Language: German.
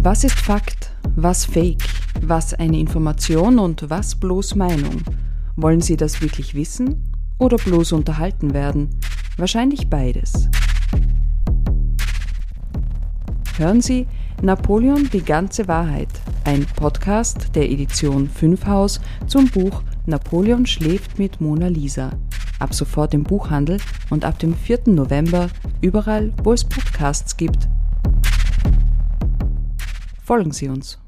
Was ist Fakt? Was Fake? Was eine Information und was bloß Meinung? Wollen Sie das wirklich wissen oder bloß unterhalten werden? Wahrscheinlich beides. Hören Sie Napoleon die ganze Wahrheit, ein Podcast der Edition 5 Haus zum Buch Napoleon schläft mit Mona Lisa. Ab sofort im Buchhandel und ab dem 4. November überall, wo es Podcasts gibt. Folgen Sie uns.